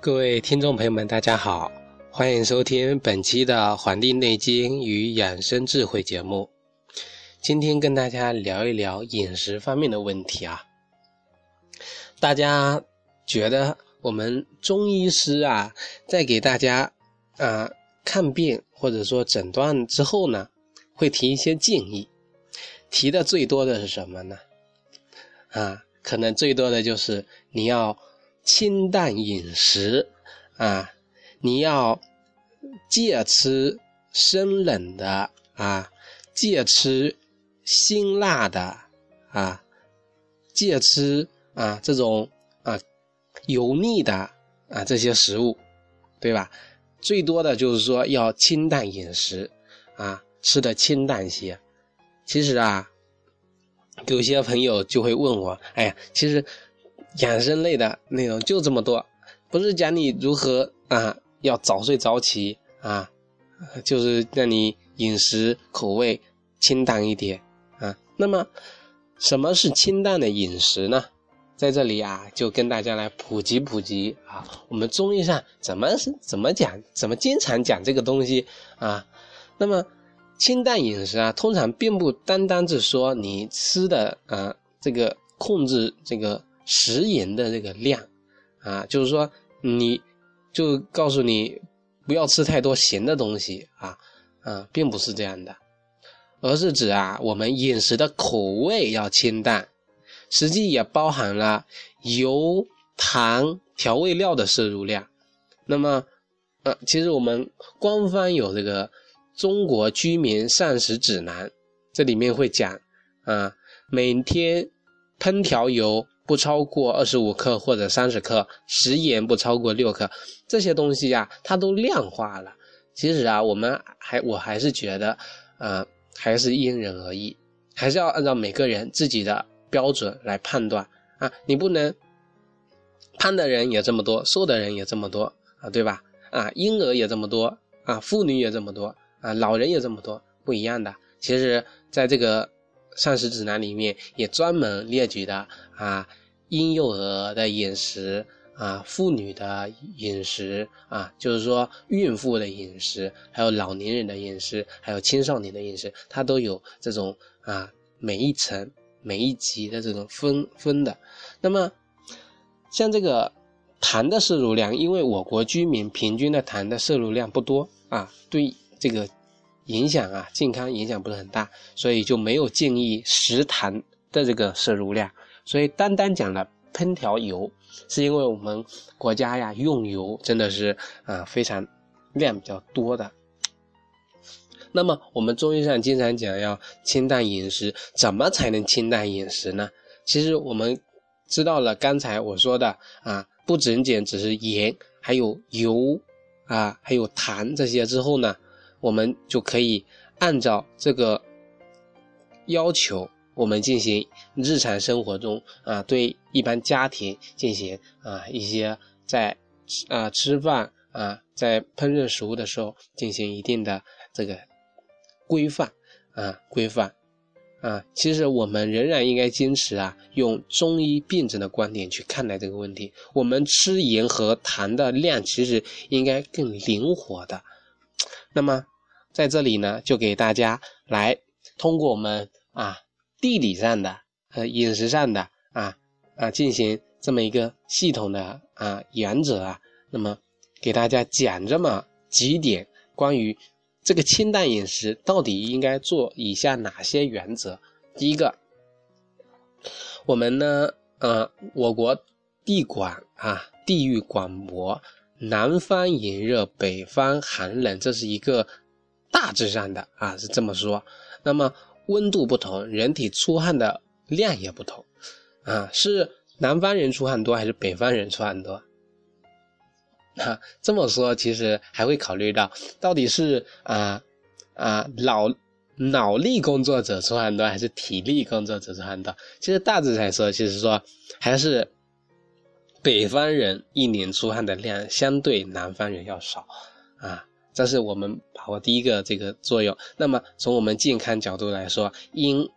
各位听众朋友们，大家好，欢迎收听本期的《黄帝内经与养生智慧》节目。今天跟大家聊一聊饮食方面的问题啊。大家觉得我们中医师啊，在给大家啊看病或者说诊断之后呢，会提一些建议，提的最多的是什么呢？啊，可能最多的就是你要。清淡饮食啊，你要戒吃生冷的啊，戒吃辛辣的啊，戒吃啊这种啊油腻的啊这些食物，对吧？最多的就是说要清淡饮食啊，吃的清淡些。其实啊，有些朋友就会问我，哎呀，其实。养生类的内容就这么多，不是讲你如何啊要早睡早起啊，就是让你饮食口味清淡一点啊。那么什么是清淡的饮食呢？在这里啊，就跟大家来普及普及啊。我们中医上怎么是怎么讲，怎么经常讲这个东西啊？那么清淡饮食啊，通常并不单单是说你吃的啊这个控制这个。食盐的这个量，啊，就是说，你就告诉你不要吃太多咸的东西啊，啊，并不是这样的，而是指啊，我们饮食的口味要清淡，实际也包含了油、糖、调味料的摄入量。那么，呃，其实我们官方有这个《中国居民膳食指南》，这里面会讲啊，每天烹调油。不超过二十五克或者三十克，食盐不超过六克，这些东西呀，它都量化了。其实啊，我们还我还是觉得，呃，还是因人而异，还是要按照每个人自己的标准来判断啊。你不能胖的人也这么多，瘦的人也这么多啊，对吧？啊，婴儿也这么多啊，妇女也这么多啊，老人也这么多，不一样的。其实，在这个。膳食指南里面也专门列举的啊，婴幼儿的饮食啊，妇女的饮食啊，就是说孕妇的饮食，还有老年人的饮食，还有青少年的饮食，它都有这种啊每一层每一级的这种分分的。那么像这个糖的摄入量，因为我国居民平均的糖的摄入量不多啊，对这个。影响啊，健康影响不是很大，所以就没有建议食糖的这个摄入量。所以单单讲了烹调油，是因为我们国家呀用油真的是啊非常量比较多的。那么我们中医上经常讲要清淡饮食，怎么才能清淡饮食呢？其实我们知道了刚才我说的啊，不仅仅只是盐，还有油啊，还有糖这些之后呢？我们就可以按照这个要求，我们进行日常生活中啊，对一般家庭进行啊一些在啊吃饭啊在烹饪食物的时候进行一定的这个规范啊规范啊。其实我们仍然应该坚持啊，用中医辩证的观点去看待这个问题。我们吃盐和糖的量其实应该更灵活的。那么，在这里呢，就给大家来通过我们啊地理上的和饮食上的啊啊进行这么一个系统的啊原则啊，那么给大家讲这么几点关于这个清淡饮食到底应该做以下哪些原则？第一个，我们呢，呃，我国地广啊，地域广博。南方炎热，北方寒冷，这是一个大致上的啊，是这么说。那么温度不同，人体出汗的量也不同啊，是南方人出汗多还是北方人出汗多？啊，这么说其实还会考虑到，到底是啊啊脑脑力工作者出汗多还是体力工作者出汗多？其实大致来说，其实说还是。北方人一年出汗的量相对南方人要少，啊，这是我们把握第一个这个作用。那么从我们健康角度来说，应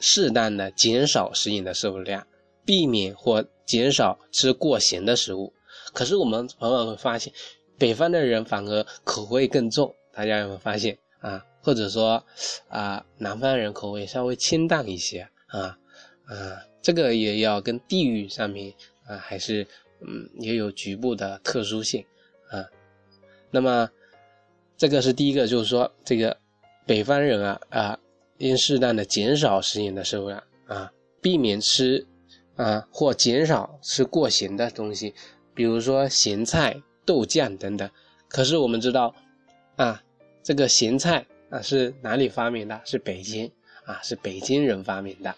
适当的减少食盐的摄入量，避免或减少吃过咸的食物，可是我们往往会发现，北方的人反而口味更重，大家有没有发现啊？或者说啊，南方人口味稍微清淡一些啊啊，这个也要跟地域上面啊，还是嗯也有局部的特殊性啊。那么这个是第一个，就是说这个北方人啊啊，应适当的减少食盐的摄入量啊，避免吃啊或减少吃过咸的东西，比如说咸菜、豆酱等等。可是我们知道啊，这个咸菜。啊，是哪里发明的？是北京啊，是北京人发明的，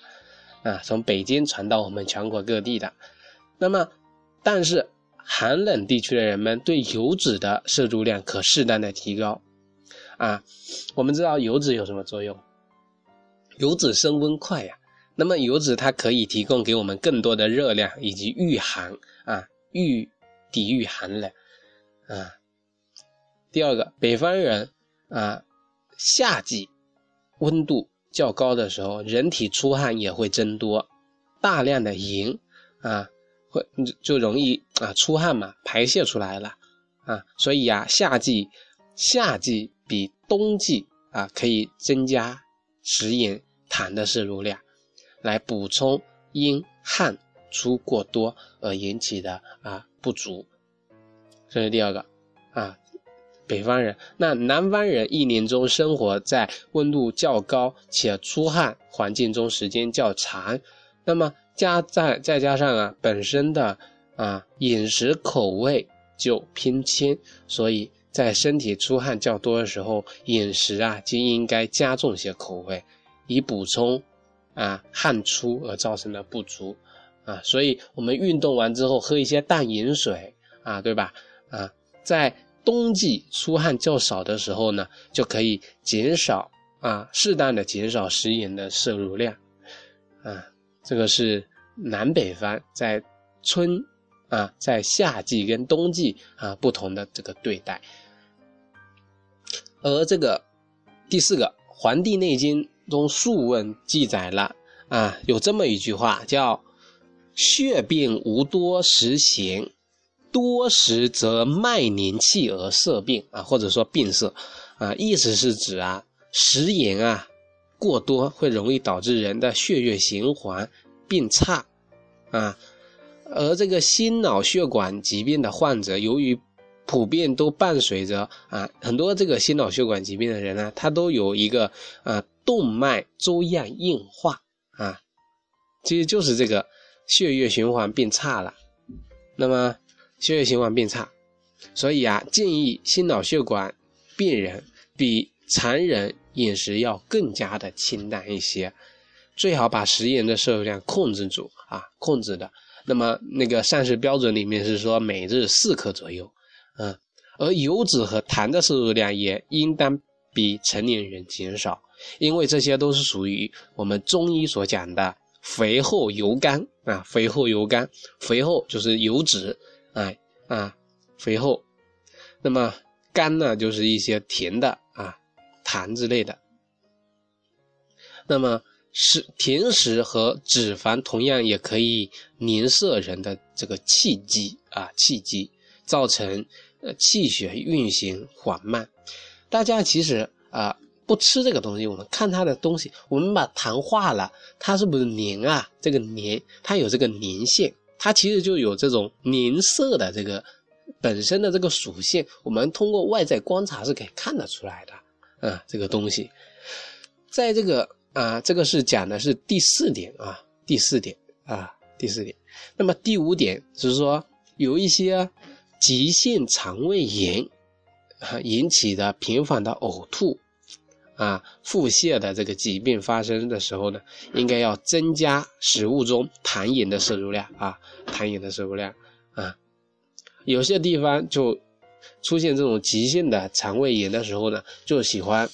啊，从北京传到我们全国各地的。那么，但是寒冷地区的人们对油脂的摄入量可适当的提高。啊，我们知道油脂有什么作用？油脂升温快呀。那么油脂它可以提供给我们更多的热量以及御寒啊，御抵御寒冷啊。第二个，北方人啊。夏季温度较高的时候，人体出汗也会增多，大量的盐啊，会就容易啊出汗嘛，排泄出来了啊，所以呀，夏季夏季比冬季啊可以增加食盐、糖的摄入量，来补充因汗出过多而引起的啊不足。这是第二个啊。北方人，那南方人一年中生活在温度较高且出汗环境中时间较长，那么加再再加上啊本身的啊饮食口味就偏轻，所以在身体出汗较多的时候，饮食啊就应该加重些口味，以补充啊汗出而造成的不足啊。所以我们运动完之后喝一些淡饮水啊，对吧？啊，在。冬季出汗较少的时候呢，就可以减少啊，适当的减少食盐的摄入量，啊，这个是南北方在春啊，在夏季跟冬季啊不同的这个对待。而这个第四个，《黄帝内经》中《素问》记载了啊，有这么一句话叫“血病无多食咸”。多食则脉凝气而色病啊，或者说病色啊，意思是指啊食盐啊过多会容易导致人的血液循环变差啊，而这个心脑血管疾病的患者，由于普遍都伴随着啊很多这个心脑血管疾病的人呢，他都有一个啊动脉粥样硬化啊，其实就是这个血液循环变差了，那么。血液循环变差，所以啊，建议心脑血管病人比常人饮食要更加的清淡一些，最好把食盐的摄入量控制住啊，控制的。那么那个膳食标准里面是说每日四克左右，嗯，而油脂和糖的摄入量也应当比成年人减少，因为这些都是属于我们中医所讲的肥厚油甘啊，肥厚油甘，肥厚就是油脂。哎啊，肥厚，那么甘呢，就是一些甜的啊，糖之类的。那么食甜食和脂肪同样也可以凝涩人的这个气机啊，气机造成呃气血运行缓慢。大家其实啊不吃这个东西，我们看它的东西，我们把糖化了，它是不是黏啊？这个黏，它有这个粘性。它其实就有这种凝色的这个本身的这个属性，我们通过外在观察是可以看得出来的啊。这个东西，在这个啊，这个是讲的是第四点啊，第四点啊，第四点。那么第五点就是说，有一些急性肠胃炎啊引起的频繁的呕吐。啊，腹泻的这个疾病发生的时候呢，应该要增加食物中糖盐的摄入量啊，糖盐的摄入量啊。有些地方就出现这种急性的肠胃炎的时候呢，就喜欢，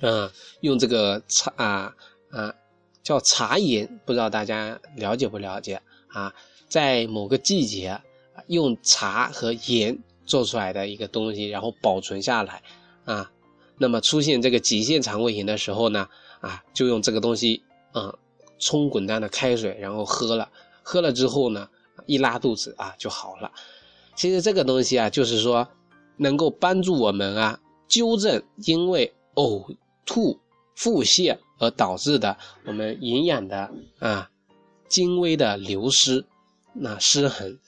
嗯，用这个茶啊啊，叫茶盐，不知道大家了解不了解啊？在某个季节，用茶和盐做出来的一个东西，然后保存下来啊。那么出现这个急性肠胃炎的时候呢，啊，就用这个东西，啊，冲滚烫的开水，然后喝了，喝了之后呢，一拉肚子啊就好了。其实这个东西啊，就是说能够帮助我们啊纠正因为呕吐、腹泻而导致的我们营养的啊精微的流失、那失衡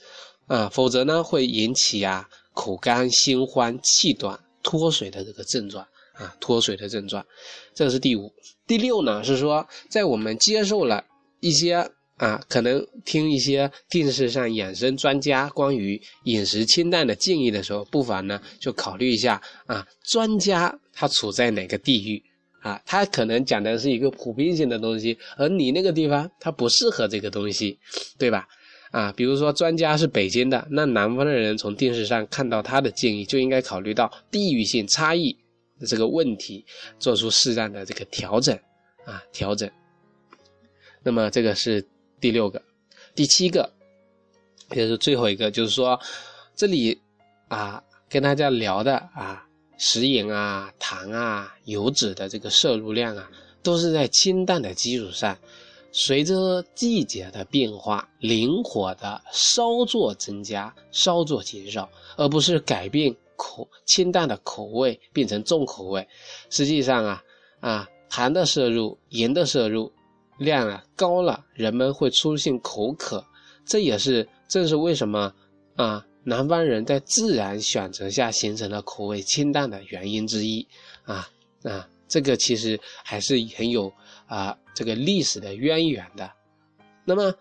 啊，否则呢会引起啊口干、心慌、气短、脱水的这个症状啊脱水的症状。这是第五。第六呢是说，在我们接受了一些。啊，可能听一些电视上养生专家关于饮食清淡的建议的时候，不妨呢就考虑一下啊，专家他处在哪个地域啊？他可能讲的是一个普遍性的东西，而你那个地方他不适合这个东西，对吧？啊，比如说专家是北京的，那南方的人从电视上看到他的建议，就应该考虑到地域性差异的这个问题，做出适当的这个调整啊，调整。那么这个是。第六个，第七个，也是最后一个，就是说，这里啊，跟大家聊的啊，食盐啊、糖啊、油脂的这个摄入量啊，都是在清淡的基础上，随着季节的变化，灵活的稍作增加，稍作减少，而不是改变口清淡的口味变成重口味。实际上啊啊，糖的摄入，盐的摄入。量啊高了，人们会出现口渴，这也是正是为什么啊南方人在自然选择下形成了口味清淡的原因之一啊啊这个其实还是很有啊这个历史的渊源的。那么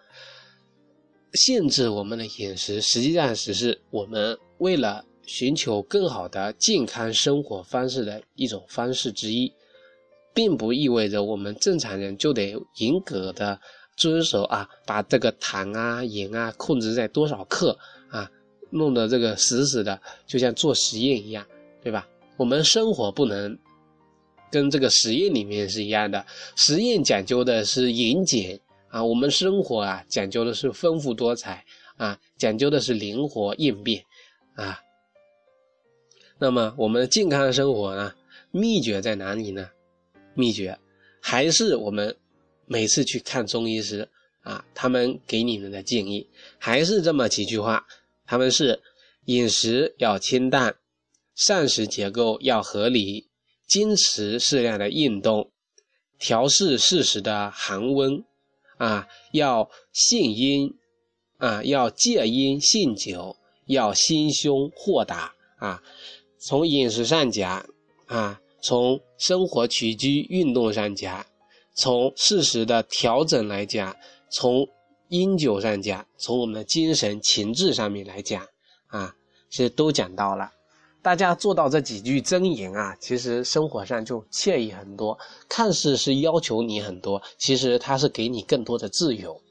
限制我们的饮食，实际上只是我们为了寻求更好的健康生活方式的一种方式之一。并不意味着我们正常人就得严格的遵守啊，把这个糖啊、盐啊控制在多少克啊，弄得这个死死的，就像做实验一样，对吧？我们生活不能跟这个实验里面是一样的，实验讲究的是严谨啊，我们生活啊讲究的是丰富多彩啊，讲究的是灵活应变啊。那么我们健康生活呢，秘诀在哪里呢？秘诀还是我们每次去看中医时啊，他们给你们的建议还是这么几句话，他们是饮食要清淡，膳食结构要合理，坚持适量的运动，调试适时的寒温啊，要性阴啊，要戒阴信酒，要心胸豁达啊。从饮食上讲啊。从生活起居、运动上讲，从适时的调整来讲，从饮酒上讲，从我们的精神情志上面来讲，啊，其实都讲到了。大家做到这几句真言啊，其实生活上就惬意很多。看似是要求你很多，其实它是给你更多的自由。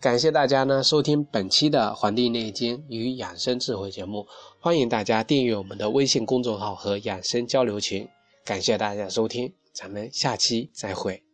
感谢大家呢收听本期的《黄帝内经与养生智慧》节目，欢迎大家订阅我们的微信公众号和养生交流群。感谢大家收听，咱们下期再会。